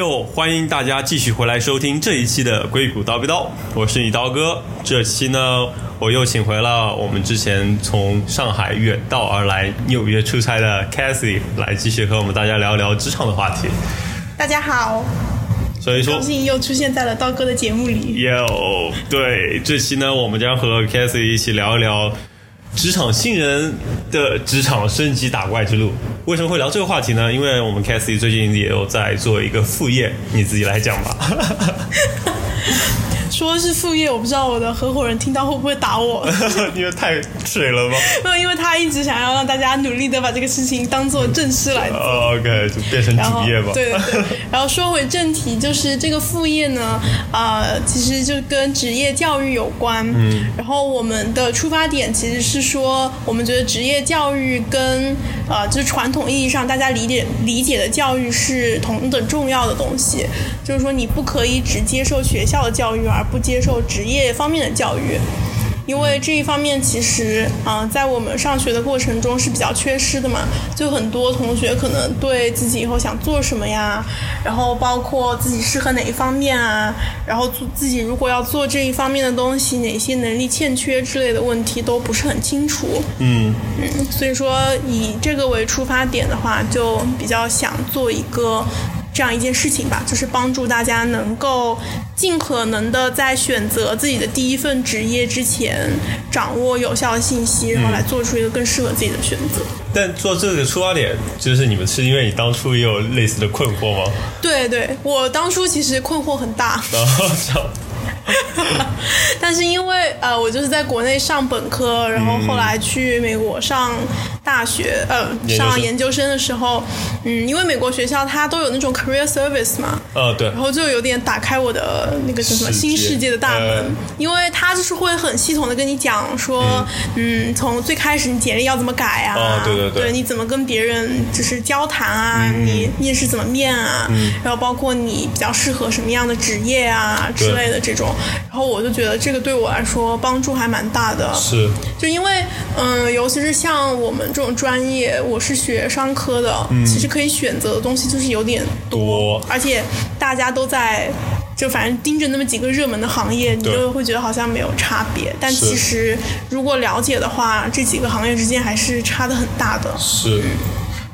又欢迎大家继续回来收听这一期的硅谷叨逼叨，我是你刀哥。这期呢，我又请回了我们之前从上海远道而来纽约出差的 Cathy 来继续和我们大家聊一聊职场的话题。大家好，所以说高，兴又出现在了刀哥的节目里。哟，对，这期呢，我们将和 Cathy 一起聊一聊职场新人的职场升级打怪之路。为什么会聊这个话题呢？因为我们 Cathy 最近也有在做一个副业，你自己来讲吧。说是副业，我不知道我的合伙人听到会不会打我。因为太水了吗？没有，因为他一直想要让大家努力的把这个事情当做正事来做。哦 OK，就变成然后主业吧。对对对，然后说回正题，就是这个副业呢，呃，其实就跟职业教育有关。嗯，然后我们的出发点其实是说，我们觉得职业教育跟呃，就是传统意义上大家理解理解的教育是同等重要的东西，就是说你不可以只接受学校的教育，而不接受职业方面的教育。因为这一方面其实，嗯、在我们上学的过程中是比较缺失的嘛，就很多同学可能对自己以后想做什么呀，然后包括自己适合哪一方面啊，然后做自己如果要做这一方面的东西，哪些能力欠缺之类的问题都不是很清楚。嗯，嗯，所以说以这个为出发点的话，就比较想做一个这样一件事情吧，就是帮助大家能够尽可能的在选择自己的第一份职业之前，掌握有效的信息，然后来做出一个更适合自己的选择。但做这个出发点，就是你们是因为你当初也有类似的困惑吗？对对，我当初其实困惑很大，然后 但是因为呃，我就是在国内上本科，然后后来去美国上大学，呃，研究生。上研究生的时候，嗯，因为美国学校它都有那种 career service 嘛，呃，对。然，后就有点打开我的那个叫什么新世界的大门，呃。因为他就是会很系统的跟你讲说，嗯，从最开始你简历要怎么改啊，哦对对对。你怎么跟别人就是交谈啊，嗯你面试怎么面啊，然后包括你比较适合什么样的职业啊之类的这种，然后我就觉得这个对我来说帮助还蛮大的，是，就因为，嗯，尤其是像我们这种专业，我是学商科的，其实可以选择的东西就是有点多而且大家都在。就反正盯着那么几个热门的行业，你就会觉得好像没有差别。但其实如果了解的话，这几个行业之间还是差的很大的。是。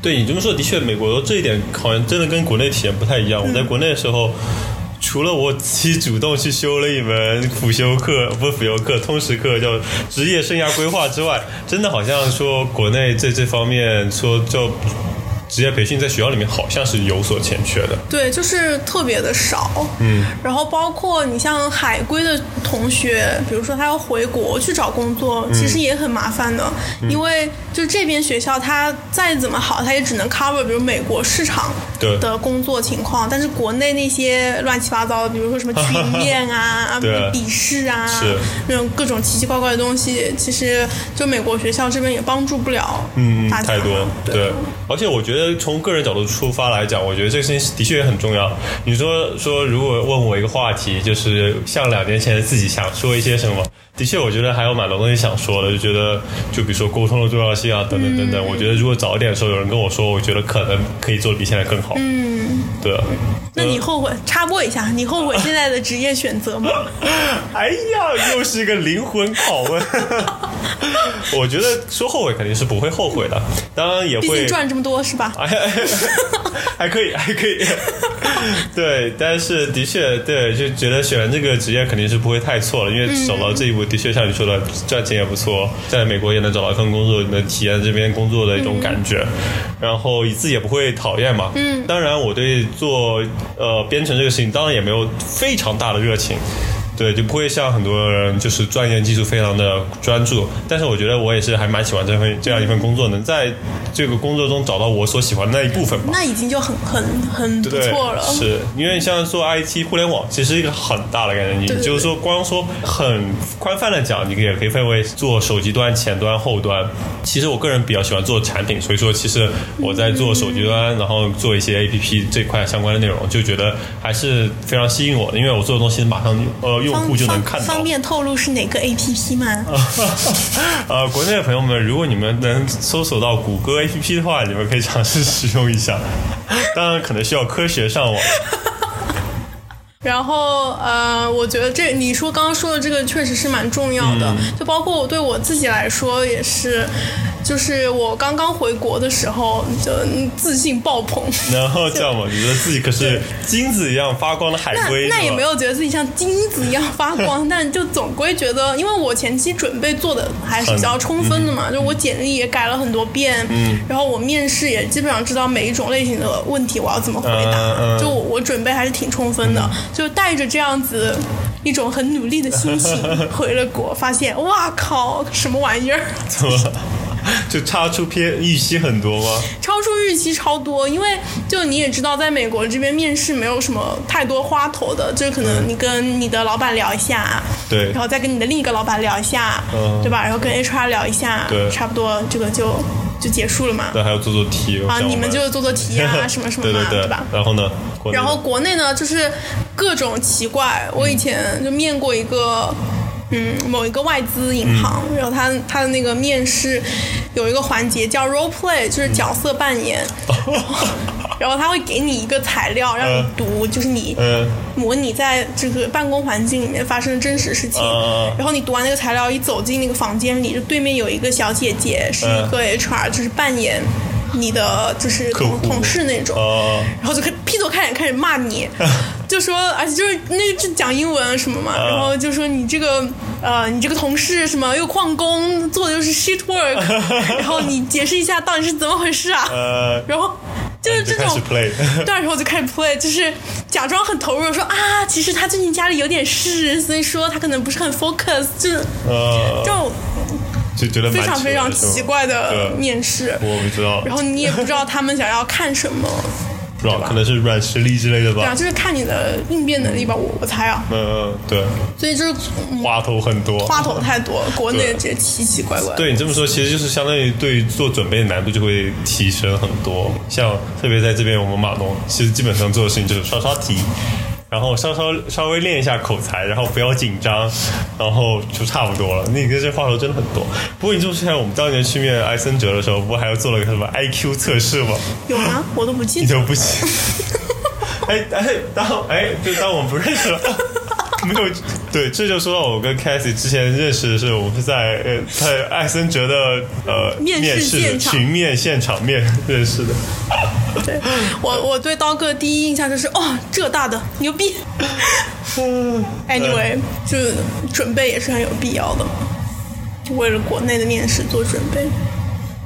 对你这么说，的确，美国这一点好像真的跟国内体验不太一样。我在国内的时候，除了我自己主动去修了一门辅修课，不是辅修课，通识课，叫职业生涯规划之外，真的好像说国内在这方面说就职业培训在学校里面好像是有所欠缺的。对，就是特别的少。嗯，然后包括你像海归的同学，比如说他要回国去找工作，其实也很麻烦的，因为就这边学校它再怎么好，它也只能 cover 比如美国市场对的工作情况，但是国内那些乱七八糟的，比如说什么群面啊、对笔试啊是那种各种奇奇怪怪的东西，其实就美国学校这边也帮助不了嗯，大。太多，对对。而且我觉得从个人角度出发来讲，我觉得这个事情的确也很重要。你说说，如果问我一个话题，就是像两年前自己想说一些什么，的确，我觉得还有蛮多东西想说的，就觉得就比如说沟通的重要性啊，等等等等。我觉得如果早一点的时候有人跟我说，我觉得可能可以做的比现在更好。嗯，对。那你后悔？插播一下，你后悔现在的职业选择吗？哎呀，又是一个灵魂拷问。我觉得说后悔肯定是不会后悔的，当然也会毕竟赚这么多是吧？哎，还可以，还可以。对，但是的确，对，就觉得选这个职业肯定是不会太错了，因为走到这一步，的确像你说的，赚钱也不错，在美国也能找到一份工作，能体验这边工作的一种感觉，然后自己也不会讨厌嘛。嗯，当然，我对做呃编程这个事情，当然也没有非常大的热情。对，就不会像很多人就是钻研技术非常的专注，但是我觉得我也是还蛮喜欢这份这样一份工作，能在这个工作中找到我所喜欢的那一部分吧。那已经就很很很不，错了。是因为像做 IT 互联网，其实一个很大的概念。你就是说，光说很宽泛的讲，你也可以分为做手机端、前端、后端。其实我个人比较喜欢做产品，所以说其实我在做手机端，然后做一些 APP 这块相关的内容，就觉得还是非常吸引我的，因为我做的东西马上呃用户就能看到。方便透露是哪个 APP 吗？呃，国内的朋友们，如果你们能搜索到谷歌 APP 的话，你们可以尝试使用一下。当然，可能需要科学上网。然后呃，我觉得这你说刚刚说的这个确实是蛮重要的，就包括我对我自己来说也是，就是我刚刚回国的时候就自信爆棚，然后这样嘛，觉得自己可是金子一样发光的海龟，那那也没有觉得自己像金子一样发光，但就总归觉得，因为我前期准备做的还是比较充分的嘛，就我简历也改了很多遍，嗯。然后我面试也基本上知道每一种类型的问题我要怎么回答，嗯嗯。就我我准备还是挺充分的，就带着这样子一种很努力的心情回了国，发现哇靠，什么玩意儿！怎么 就超出偏预期很多吗？超出预期超多，因为就你也知道，在美国这边面试没有什么太多花头的，就可能你跟你的老板聊一下，对然后再跟你的另一个老板聊一下，嗯对吧？然后跟 HR 聊一下，对差不多这个就就结束了嘛。对，还要做做题啊，你们就做做题啊，什么什么嘛，对对对吧？然后呢？然后国内呢，就是各种奇怪。我以前就面过一个，嗯，某一个外资银行，嗯。然后他他的那个面试有一个环节叫 role play，就是角色扮演。然后他会给你一个材料让你读，就是你嗯。模拟在这个办公环境里面发生的真实事情。嗯然后你读完那个材料，一走进那个房间里，就对面有一个小姐姐，是一个 HR，就是扮演你的就是同同事那种。哦。然后就开劈头盖脸开始骂你，就说，而且就是那个是讲英文什么嘛，嗯然后就说你这个呃，你这个同事什么又旷工，做的又是 shit work，然后你解释一下到底是怎么回事啊？呃，然后就是这种 对，然后我就开始 play，就是假装很投入，说啊，其实他最近家里有点事，所以说他可能不是很 focus，就是呃这，种就觉得非常非常奇怪的面试。我不知道，然后你也不知道他们想要看什么，不知道，对吧可能是软实力之类的吧对啊，吧。就是看你的应变能力吧，我我猜啊。嗯嗯，对，所以就是嗯花头很多。花头太多，国内对这些奇奇怪怪。对你这么说，其实就是相当于对于做准备的难度就会提升很多。像特别在这边，我们码农其实基本上做的事情就是刷刷题，然后稍稍稍微练一下口才，然后不要紧张，然后就差不多了。那个这话头真的很多。不过你这么说起来，我们当年去面艾森哲的时候，不还要做了个什么 IQ 测试吗？有吗？我都不记得。你 就不行。哎哎，当哎，就当我们不认识了。没有，对，这就说到我跟 Cassie 之前认识的是，我们是在呃在艾森哲的呃面试试现场群面现场面认识的。对我，我对刀哥第一印象就是哦，浙大的牛逼。Anyway，就准备也是很有必要的，就为了国内的面试做准备。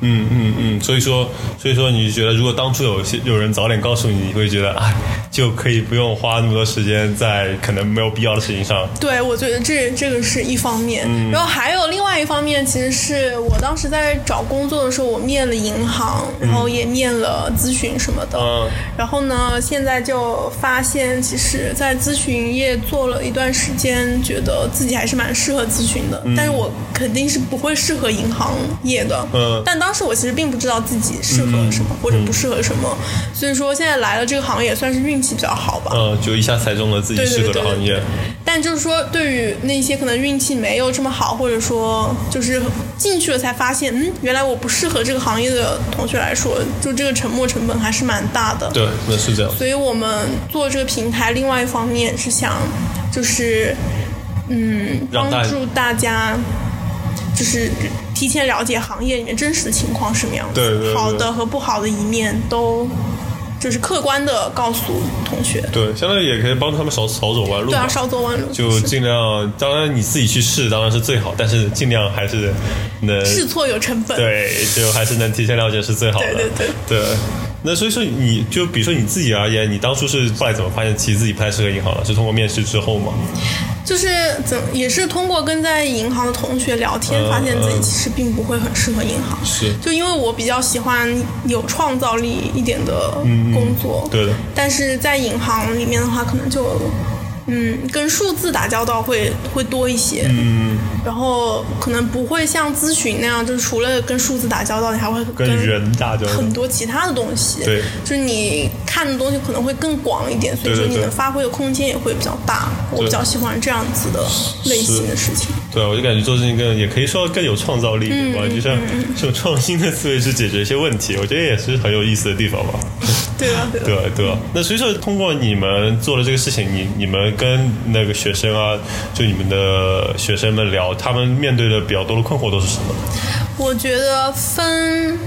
嗯嗯嗯，所以说所以说你觉得，如果当初有些有人早点告诉你，你会觉得哎，就可以不用花那么多时间在可能没有必要的事情上。对，我觉得这这个是一方面，然后还有另外一方面，其实是我当时在找工作的时候，我面了银行，然后也面了咨询什么的，然后呢，现在就发现，其实，在咨询业做了一段时间，觉得自己还是蛮适合咨询的，但是我肯定是不会适合银行业的，嗯但当时我其实并不知道自己适合什么、或者不适合什么，所以说现在来了这个行业也，算是运气比较好吧。嗯，就一下猜中了自己适合的行业。但就是说，对于那些可能运气没有这么好，或者说就是进去了才发现，嗯，原来我不适合这个行业的同学来说，就这个沉没成本还是蛮大的。对，那是这样。所以我们做这个平台，另外一方面是想，就是嗯，帮助大家。就是提前了解行业里面真实的情况是什么样子，对对对好的和不好的一面都就是客观的告诉同学，对，相当于也可以帮助他们少少走弯路。对啊，少走弯路，就尽量，当然你自己去试当然是最好，但是尽量还是能试错有成本，对，就还是能提前了解是最好的。对对对那所以说，你就比如说你自己而言，你当初是后来怎么发现其实自己不太适合银行了？是通过面试之后吗？就是怎也是通过跟在银行的同学聊天，嗯发现自己嗯其实并不会很适合银行。是就因为我比较喜欢有创造力一点的工作，对的，但是在银行里面的话，可能就嗯跟数字打交道会会多一些，嗯，然后可能不会像咨询那样，就是除了跟数字打交道，你还会跟人打交道很多其他的东西，对就是你看的东西可能会更广一点，所以说你能发挥的空间也会比较大。我比较喜欢这样子的类型的事情。对，我就感觉做事情更也可以说更有创造力嗯对吧？就像 这种创新的思维去解决一些问题，我觉得也是很有意思的地方吧。对啊，对啊。对啊，那所以说通过你们做的这个事情，你你们跟那个学生啊，就你们的学生们聊，他们面对的比较多的困惑都是什么？我觉得分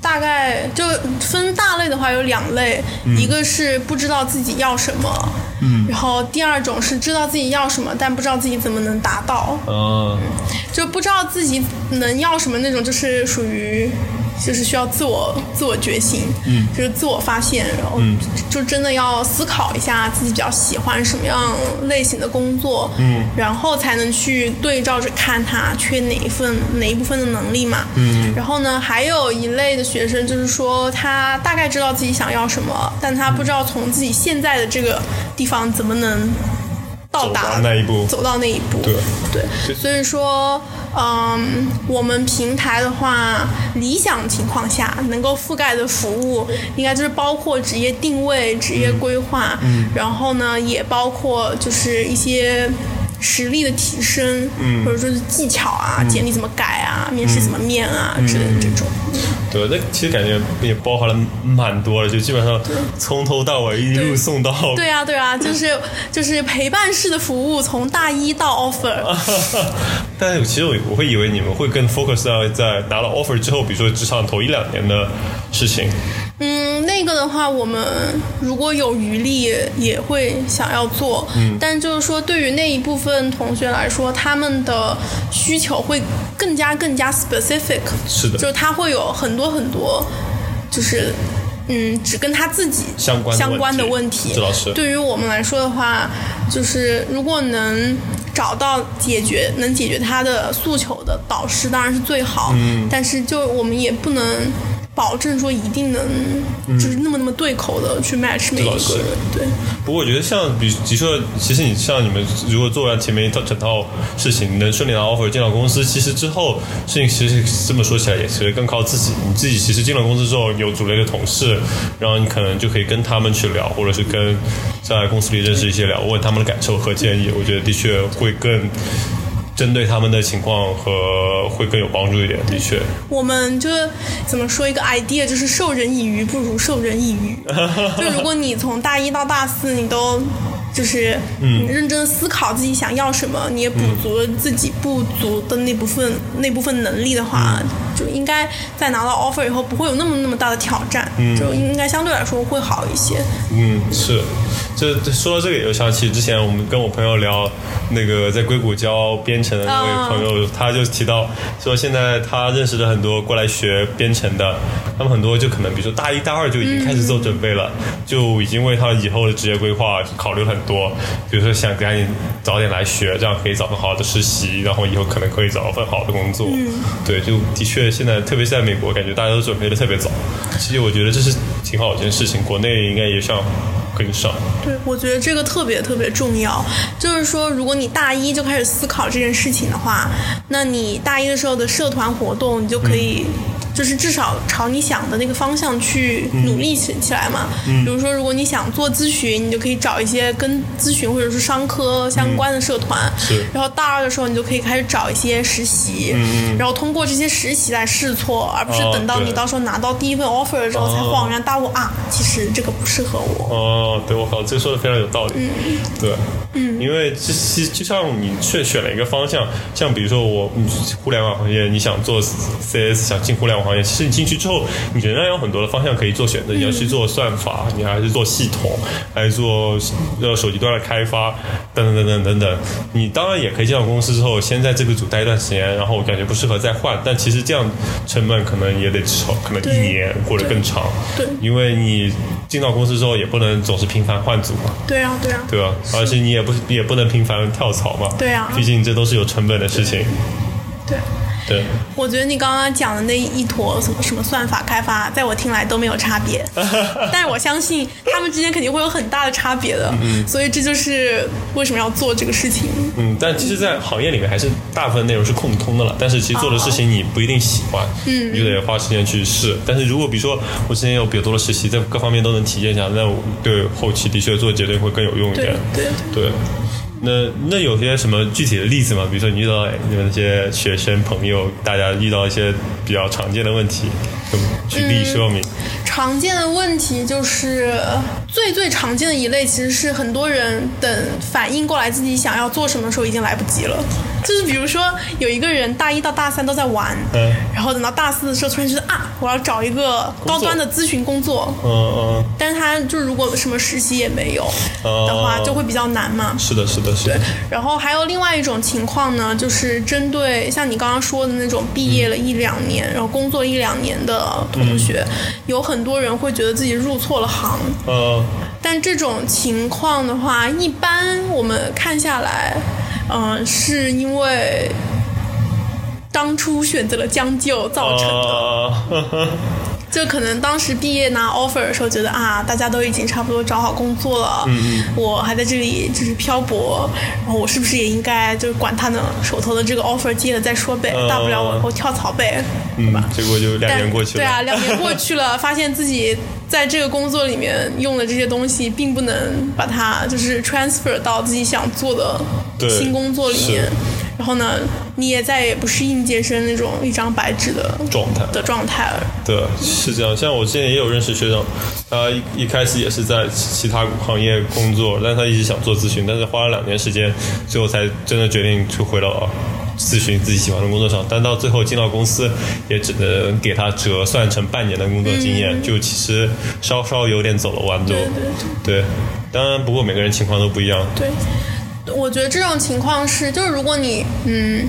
大概就分大类的话有两类，一个是不知道自己要什么，嗯，然后第二种是知道自己要什么，但不知道自己怎么能达到，嗯，就不知道自己能要什么那种，就是属于。就是需要自我自我觉醒，嗯，就是自我发现，然后就真的要思考一下自己比较喜欢什么样类型的工作，嗯，然后才能去对照着看他缺哪一份哪一部分的能力嘛，嗯，然后呢，还有一类的学生就是说他大概知道自己想要什么，但他不知道从自己现在的这个地方怎么能。到达那一步，走到那一步，对。对，所以说，嗯，我们平台的话，理想情况下能够覆盖的服务，应该就是包括职业定位、职业规划，嗯，然后呢，也包括就是一些。实力的提升，或者说是技巧啊，简历怎么改啊，面试怎么面啊之类的这种。对，那其实感觉也包含了蛮多的，就基本上从头到尾一路送到。对啊，对啊，就是就是陪伴式的服务，从大一到 offer。但是其实我我会以为你们会更 focus 在在拿了 offer 之后，比如说职场头一两年的事情。嗯，那个的话，我们如果有余力也会想要做，嗯，但就是说，对于那一部分同学来说，他们的需求会更加更加 specific，是的，就是他会有很多很多，就是嗯，只跟他自己相关相关的问题。对于我们来说的话，就是如果能找到解决能解决他的诉求的导师，当然是最好，嗯，但是就我们也不能。保证说一定能就是那么那么对口的去 match 每一个人，对。不过我觉得像比比如说，其实你像你们如果做完前面一套整套事情，能顺利拿 offer 进到公司，其实之后事情其实这么说起来也其实更靠自己。你自己其实进了公司之后有组了一个同事，然后你可能就可以跟他们去聊，或者是跟在公司里认识一些聊，问他们的感受和建议。我觉得的确会更。针对他们的情况和会更有帮助一点，的确。我们就是怎么说一个 idea，就是授人以鱼不如授人以渔。就如果你从大一到大四，你都就是嗯。认真思考自己想要什么，你也补足了自己不足的那部分那部分能力的话，就应该在拿到 offer 以后不会有那么那么大的挑战，就应该相对来说会好一些。嗯，是。这说到这个，也就想起之前我们跟我朋友聊那个在硅谷教编程的那位朋友，他就提到说，现在他认识的很多过来学编程的，他们很多就可能比如说大一、大二就已经开始做准备了，就已经为他以后的职业规划考虑很多，比如说想赶紧早点来学，这样可以找份好的实习，然后以后可能可以找份好的工作。对，就的确现在特别是在美国，感觉大家都准备的特别早。其实我觉得这是挺好一件事情，国内应该也想。跟上，对，我觉得这个特别特别重要。就是说，如果你大一就开始思考这件事情的话，那你大一的时候的社团活动，你就可以。就是至少朝你想的那个方向去努力起起来嘛。比如说，如果你想做咨询，你就可以找一些跟咨询或者是商科相关的社团。是。然后大二的时候，你就可以开始找一些实习。嗯然后通过这些实习来试错，而不是等到你到时候拿到第一份 offer 的时候才恍然大悟啊，其实这个不适合我。哦，对，我靠，这说的非常有道理。嗯。对。嗯。因为这其实就像你选选了一个方向，像比如说我互联网行业，你想做 CS，想进互联网。行业其实你进去之后，你仍然有很多的方向可以做选择。你要去做算法，你还是做系统，还是做呃手机端的开发，等等等等等等。你当然也可以进到公司之后，先在这个组待一段时间，然后感觉不适合再换。但其实这样成本可能也得至少可能一年或者更长。对，因为你进到公司之后也不能总是频繁换组嘛。对啊，对啊。对啊？而且你也不也不能频繁跳槽嘛。对啊。毕竟这都是有成本的事情。对。对，我觉得你刚刚讲的那一坨什么什么算法开发，在我听来都没有差别，但是我相信他们之间肯定会有很大的差别的，嗯，所以这就是为什么要做这个事情。嗯，但其实，在行业里面还是大部分内容是共通的了，但是其实做的事情你不一定喜欢，嗯，你就得花时间去试。但是如果比如说我之前有比较多的实习，在各方面都能体验一下，那我对后期的确做决定会更有用一点。对对。那那有些什么具体的例子吗？比如说你遇到你们那些学生朋友，大家遇到一些比较常见的问题，举例说明。常见的问题就是最最常见的一类，其实是很多人等反应过来自己想要做什么的时候已经来不及了。就是比如说有一个人大一到大三都在玩，嗯。然后等到大四的时候突然觉得啊，我要找一个高端的咨询工作，嗯嗯，但是他就如果什么实习也没有的话，哦就会比较难嘛。是的，是的，是的。然后还有另外一种情况呢，就是针对像你刚刚说的那种毕业了一两年，然后工作一两年的同学，有很多人会觉得自己入错了行。嗯，但这种情况的话，一般我们看下来，嗯、是因为当初选择了将就造成的。呃，就可能当时毕业拿 offer 的时候，觉得啊，大家都已经差不多找好工作了，嗯我还在这里就是漂泊，然后我是不是也应该就是管他呢手头的这个 offer 接了再说呗，嗯大不了我以后跳槽呗，对嗯吧？，结果就两但年过去了。对啊，两年过去了，发现自己在这个工作里面用的这些东西，并不能把它就是 transfer 到自己想做的新工作里面。然后呢，你也再也不是应届生那种一张白纸的状态的状态了。对，是这样。像我之前也有认识学长，他一一开始也是在其他行业工作，但他一直想做咨询，但是花了两年时间，最后才真的决定去回到咨询自己喜欢的工作上。但到最后进到公司，也只能给他折算成半年的工作经验，就其实稍稍有点走了弯路。对对对，当然不过每个人情况都不一样。对，我觉得这种情况是，就是如果你嗯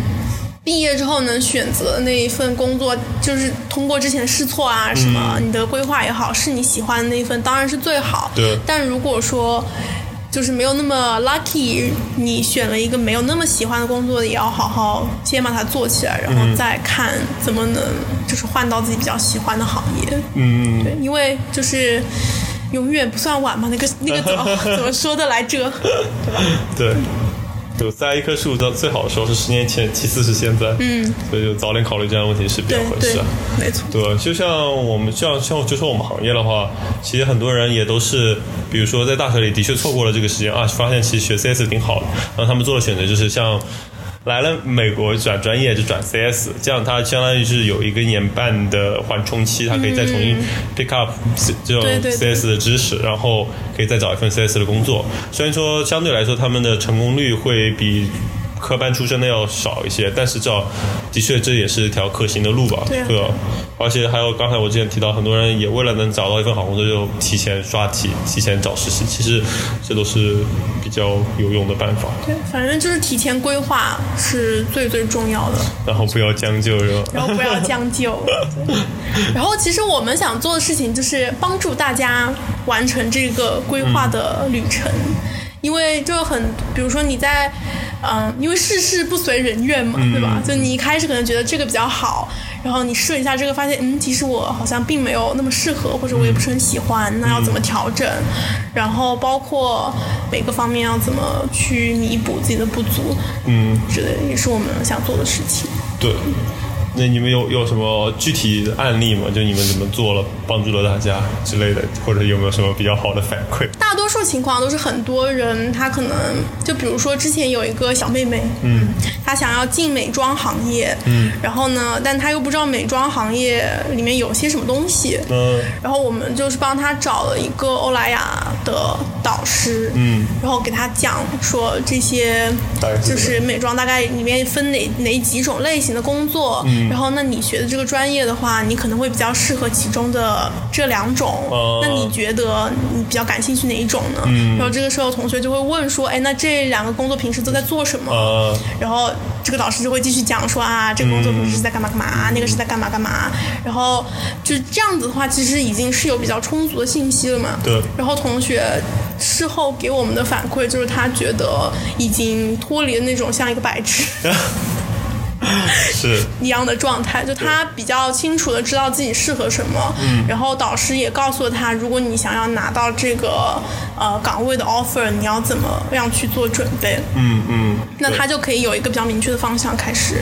毕业之后能选择那一份工作，就是通过之前试错啊什么，你的规划也好，是你喜欢的那一份，当然是最好。对但如果说就是没有那么 lucky，你选了一个没有那么喜欢的工作，也要好好先把它做起来，然后再看怎么能就是换到自己比较喜欢的行业。嗯，对，因为就是永远不算晚嘛，那个那个怎么 怎么说的来着？对。就栽一棵树到最好的时候是十年前，其次是现在。嗯，所以就早点考虑这样的问题是比较合适啊。，没错。对，就像我们像像就说我们行业的话，其实很多人也都是，比如说在大学里的确错过了这个时间啊，发现其实学 CS 挺好的，然后他们做的选择就是像。来了美国转专业就转 CS，这样他相当于是有一个年半的缓冲期，他可以再重新 pick up 这种 CS 的知识，然后可以再找一份 CS 的工作。虽然说相对来说他们的成功率会比科班出身的要少一些，但是这的确这也是一条可行的路吧？对啊？而且还有刚才我之前提到，很多人也为了能找到一份好工作，就提前刷题、提前找实习。其实这都是比较有用的办法。对，反正就是提前规划是最最重要的，然后不要将就，是吧？然后不要将就。然后其实我们想做的事情就是帮助大家完成这个规划的旅程，因为就很，比如说你在，嗯、因为事事不随人愿嘛，对吧？就你一开始可能觉得这个比较好。然后你试一下这个，发现嗯，其实我好像并没有那么适合，或者我也不是很喜欢，那要怎么调整？然后包括每个方面要怎么去弥补自己的不足，嗯，这个也是我们想做的事情。对。那你们有有什么具体的案例吗？就你们怎么做了，帮助了大家之类的，或者有没有什么比较好的反馈？大多数情况都是很多人，他可能就比如说之前有一个小妹妹，嗯，她想要进美妆行业，嗯，然后呢，但她又不知道美妆行业里面有些什么东西，嗯然后我们就是帮她找了一个欧莱雅的导师，嗯，然后给他讲说这些就是美妆大概里面分哪哪几种类型的工作，嗯。然后那你学的这个专业的话，你可能会比较适合其中的这两种，哦。那你觉得你比较感兴趣哪一种呢？嗯。然后这个时候同学就会问说，哎，那这两个工作平时都在做什么？嗯，然后这个老师就会继续讲说啊，这个工作平时是在干嘛干嘛，那个是在干嘛干嘛。然后就这样子的话，其实已经是有比较充足的信息了嘛。对然后同学事后给我们的反馈就是，他觉得已经脱离了那种像一个白纸 是一样的状态，就他比较清楚的知道自己适合什么。嗯。然后导师也告诉了他，如果你想要拿到这个呃岗位的 offer，你要怎么样去做准备？嗯嗯，那他就可以有一个比较明确的方向开始。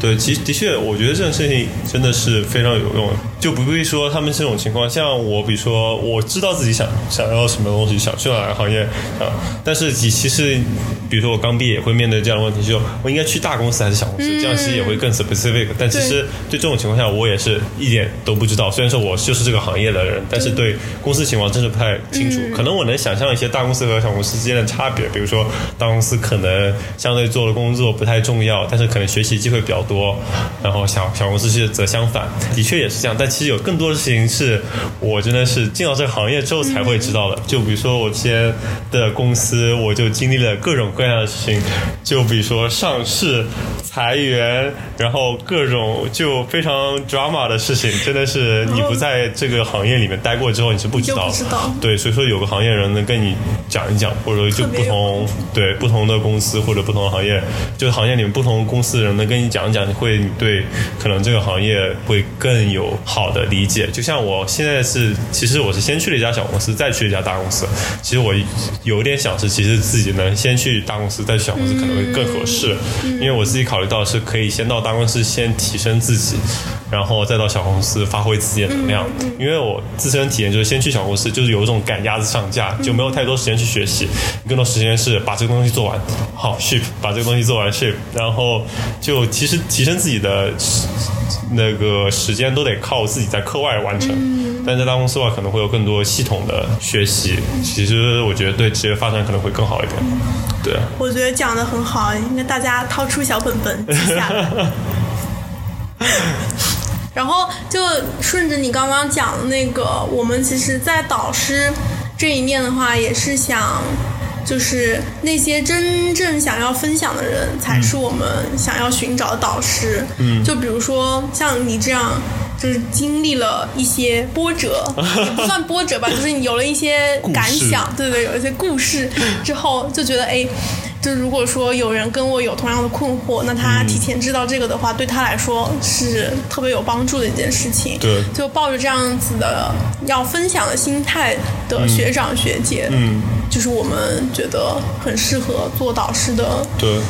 对，其的确，我觉得这种事情真的是非常有用的。就不必说他们这种情况，像我，比如说我知道自己想想要什么东西，想去哪个行业啊，但是其其实，比如说我刚毕业也会面对这样的问题，就我应该去大公司还是小公司，这样其实也会更 specific。但其实对这种情况下，我也是一点都不知道。虽然说我就是这个行业的人，但是对公司情况真是不太清楚。可能我能想象一些大公司和小公司之间的差别，比如说大公司可能相对做的工作不太重要，但是可能学习机会比较多，然后小小公司是则相反，的确也是这样。但其实有更多的事情是我真的是进到这个行业之后才会知道的。就比如说我之前的公司，我就经历了各种各样的事情，就比如说上市、裁员，然后各种就非常 drama 的事情，真的是你不在这个行业里面待过之后，你是不知道的。对，所以说有个行业人能跟你讲一讲，或者说就不同对不同的公司或者不同的行业，就是行业里面不同公司的人能跟你讲一讲，你会你对可能这个行业会更有好的理解。就像我现在是，其实我是先去了一家小公司，再去了一家大公司。其实我有点想是，其实自己能先去大公司，再去小公司可能会更合适，因为我自己考虑到是可以先到大公司先提升自己。然后再到小公司发挥自己的能量，因为我自身体验就是先去小公司，就是有一种赶鸭子上架，就没有太多时间去学习，更多时间是把这个东西做完，好 ship，把这个东西做完 ship，然后就其实提升自己的那个时间都得靠自己在课外完成，但在大公司的话可能会有更多系统的学习，其实我觉得对职业发展可能会更好一点，对。我觉得讲的很好，应该大家掏出小本本 记下来。然后就顺着你刚刚讲的那个，我们其实，在导师这一面的话，也是想，就是那些真正想要分享的人，才是我们想要寻找的导师。嗯，就比如说像你这样。就是经历了一些波折，也不算波折吧，就是你有了一些感想，对对，有一些故事之后，就觉得哎，就如果说有人跟我有同样的困惑，那他提前知道这个的话，对他来说是特别有帮助的一件事情。对，就抱着这样子的要分享的心态的学长学姐，嗯，就是我们觉得很适合做导师的对。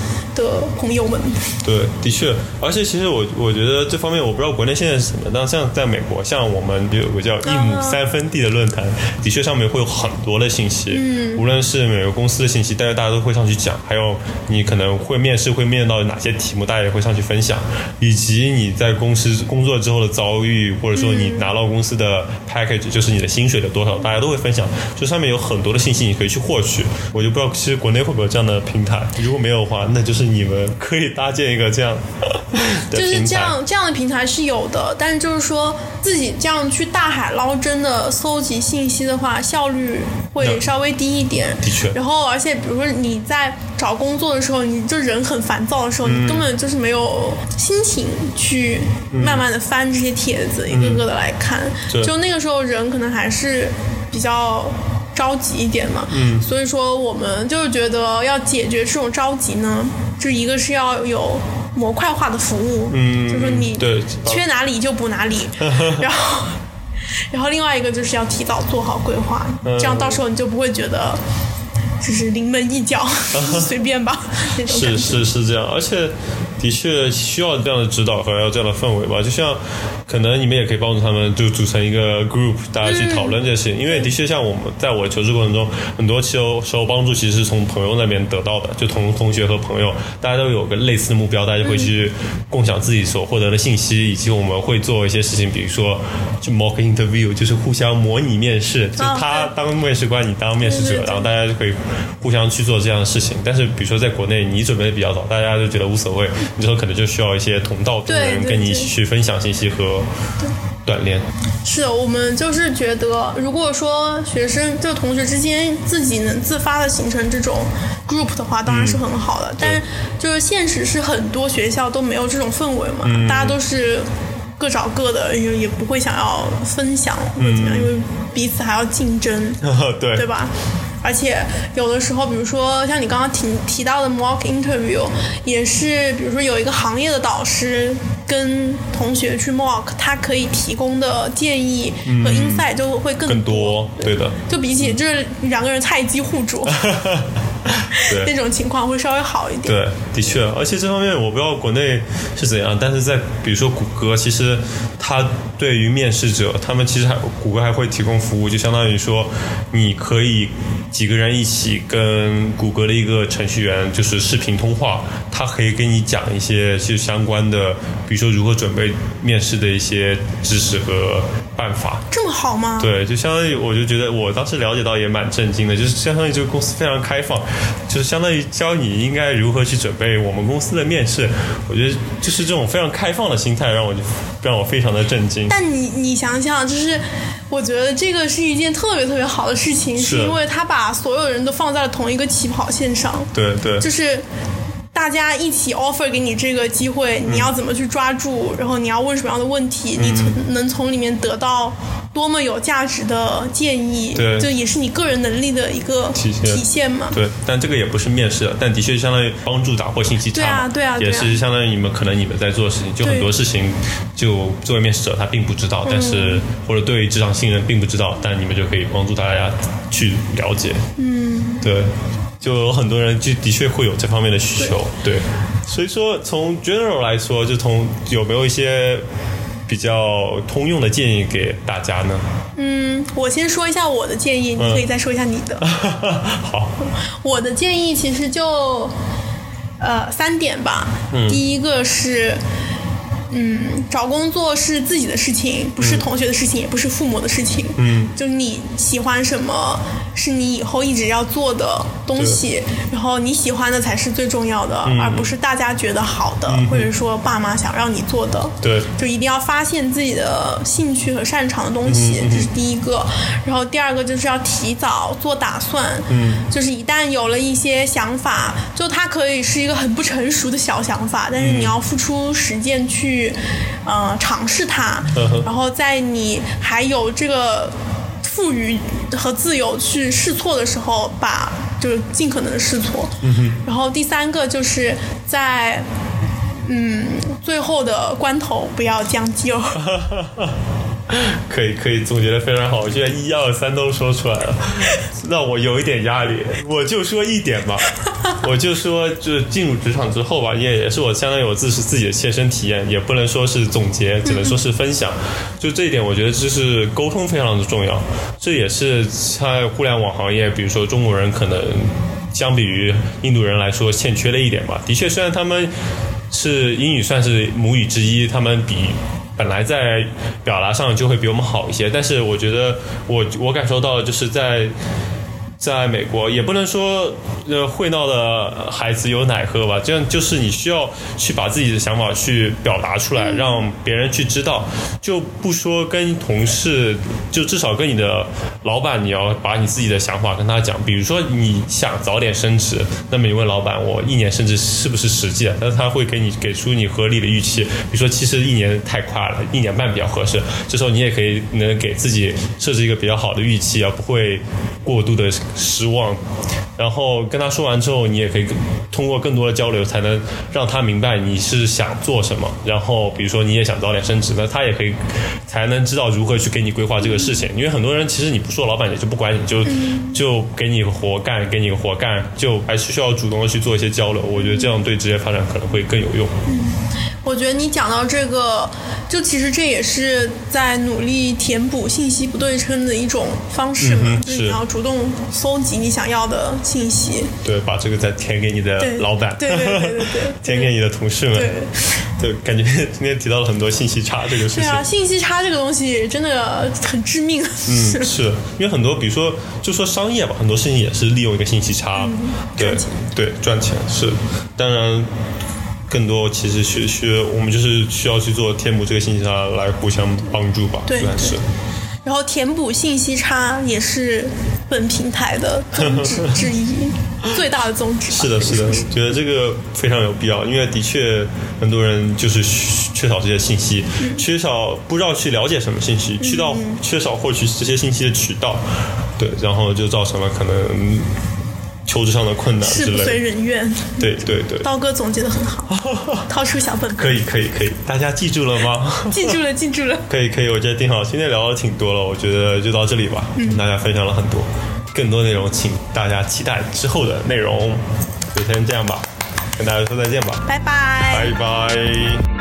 的朋友们。对，的确，而且其实我我觉得这方面我不知道国内现在是什么，但像在美国，像我们有个叫一亩三分地的论坛，的确上面会有很多的信息，嗯，无论是每个公司的信息，但是大家都会上去讲，还有你可能会面试会面到哪些题目，大家也会上去分享，以及你在公司工作之后的遭遇，或者说你拿到公司的 package，就是你的薪水的多少，大家都会分享，就上面有很多的信息你可以去获取，我就不知道其实国内会不会有这样的平台，如果没有的话，那就是你们可以搭建一个这样 的就是。这样，这样的平台是有的，但是就是说自己这样去大海捞针的搜集信息的话，效率会稍微低一点。的确然后，而且比如说你在找工作的时候，你就人很烦躁的时候，嗯你根本就是没有心情去慢慢的翻这些帖子，一个个的来看。就那个时候人可能还是比较。着急一点嘛，嗯，所以说我们就是觉得要解决这种着急呢，就一个是要有模块化的服务，嗯就是说你缺哪里就补哪里，然后，然后另外一个就是要提早做好规划，嗯。这样到时候你就不会觉得就是临门一脚 随便吧那种。是是是这样，而且的确需要这样的指导和要这样的氛围吧。就像可能你们也可以帮助他们，就组成一个 group，大家去讨论这些。因为的确像我们在我求职过程中，很多时候时候帮助其实是从朋友那边得到的，就同同学和朋友，大家都有个类似的目标，大家就会去共享自己所获得的信息，以及我们会做一些事情，比如说就 mock interview，就是互相模拟面试，就啊他当面试官，你当面试者，然后大家就可以互相去做这样的事情。但是比如说在国内，你准备的比较早，大家就觉得无所谓，你之后可能就需要一些同道中人跟你一起去分享信息和锻炼。是的，我们就是觉得，如果说学生就同学之间自己能自发的形成这种 group 的话，当然是很好的。但是就是现实是很多学校都没有这种氛围嘛，大家都是各找各的，也也不会想要分享或者怎么样，因为彼此还要竞争。对对吧？而且有的时候，比如说像你刚刚提提到的 mock interview，也是比如说有一个行业的导师跟同学去 mock，他可以提供的建议和 insight 就会更更多，对的，就比起就是两个人菜鸡互啄那 对。种情况会稍微好一点。对，的确，而且这方面我不知道国内是怎样，但是在比如说谷歌，其实他对于面试者，他们其实还谷歌还会提供服务，就相当于说你可以几个人一起跟谷歌的一个程序员就是视频通话，他可以跟你讲一些就相关的，比如说如何准备面试的一些知识和办法。这么好吗？对，就相当于我就觉得我当时了解到也蛮震惊的，就是相当于这个公司非常开放，就是相当于教你应该如何去准备我们公司的面试。我觉得就是这种非常开放的心态，让我就让我非常的震惊。但你你想想，就是我觉得这个是一件特别特别好的事情，是是因为他把所有人都放在了同一个起跑线上，对对就是。大家一起 offer 给你这个机会，嗯你要怎么去抓住？然后你要问什么样的问题？你从能从里面得到多么有价值的建议？对这也是你个人能力的一个体现体现嘛。对，但这个也不是面试，但的确相当于帮助打破信息差嘛。对啊对啊对啊也是相当于你们可能你们在做的事情，就很多事情，就作为面试者他并不知道，但是嗯或者对于职场新人并不知道，但你们就可以帮助大家去了解。嗯，对。就有很多人就的确会有这方面的需求，对，所以说从 general 来说，就从有没有一些比较通用的建议给大家呢？嗯，我先说一下我的建议，你嗯可以再说一下你的。好，我的建议其实就呃三点吧。嗯第一个是。嗯，找工作是自己的事情，不是同学的事情，也不是父母的事情。嗯，就你喜欢什么，是你以后一直要做的东西，然后你喜欢的才是最重要的，嗯而不是大家觉得好的，或者说爸妈想让你做的。对，就一定要发现自己的兴趣和擅长的东西，这是第一个。然后第二个就是要提早做打算，嗯，就是一旦有了一些想法，就它可以是一个很不成熟的小想法，但是你要付出实践去，呃，尝试它然后在你还有这个赋予和自由去试错的时候，把就是尽可能的试错。嗯然后第三个就是在。嗯，最后的关头不要将就。可以可以总结的非常好，我觉得一二三都说出来了，让我有一点压力。我就说一点吧，我就说，就是进入职场之后吧，也也是我相当于我自是自己的切身体验，也不能说是总结，只能说是分享。就这一点，我觉得就是沟通非常的重要，这也是在互联网行业，比如说中国人可能相比于印度人来说欠缺的一点吧。的确，虽然他们是英语算是母语之一，他们比本来在表达上就会比我们好一些，但是我觉得我我感受到就是在。在美国，也不能说呃会闹的孩子有奶喝吧，这样就是你需要去把自己的想法去表达出来，让别人去知道，就不说跟同事，就至少跟你的老板，你要把你自己的想法跟他讲。比如说你想早点升职，那么你问老板，我一年升职是不是实际？但是他会给你给出你合理的预期，比如说其实一年太快了，一年半比较合适。这时候你也可以能给自己设置一个比较好的预期，而不会过度的失望。然后跟他说完之后，你也可以通过更多的交流，才能让他明白你是想做什么。然后比如说你也想早点升职，那他也可以才能知道如何去给你规划这个事情。因为很多人其实你不说，老板也就不管你，就就给你个活干，给你个活干，就还是需要主动的去做一些交流。我觉得这样对职业发展可能会更有用。我觉得你讲到这个，就其实这也是在努力填补信息不对称的一种方式嘛，就是你要主动搜集你想要的信息。对，把这个再填给你的，老板，对对对对对 填给你的同事们。对对，感觉今天提到了很多信息差这个事情。对啊，信息差这个东西真的很致命。嗯，是因为很多，比如说，就说商业吧，很多事情也是利用一个信息差，对对赚钱是，当然。更多其实需需我们就是需要去做填补这个信息差来互相帮助吧，对算是。然后填补信息差也是本平台的宗旨 之一，最大的宗旨。是的，是的，觉得这个非常有必要，因为的确很多人就是缺少这些信息，缺少不知道去了解什么信息，渠道缺少获取这些信息的渠道，对，然后就造成了可能。求职上的困难之事不随。人愿。对对对，刀哥总结的很好，掏出小本本，可以可以可以，大家记住了吗？记住了，记住了。可以可以，我觉得挺好。今天聊的挺多了，我觉得就到这里吧。跟大家分享了很多，更多内容请大家期待之后的内容。就先这样吧，跟大家说再见吧，拜拜。拜拜。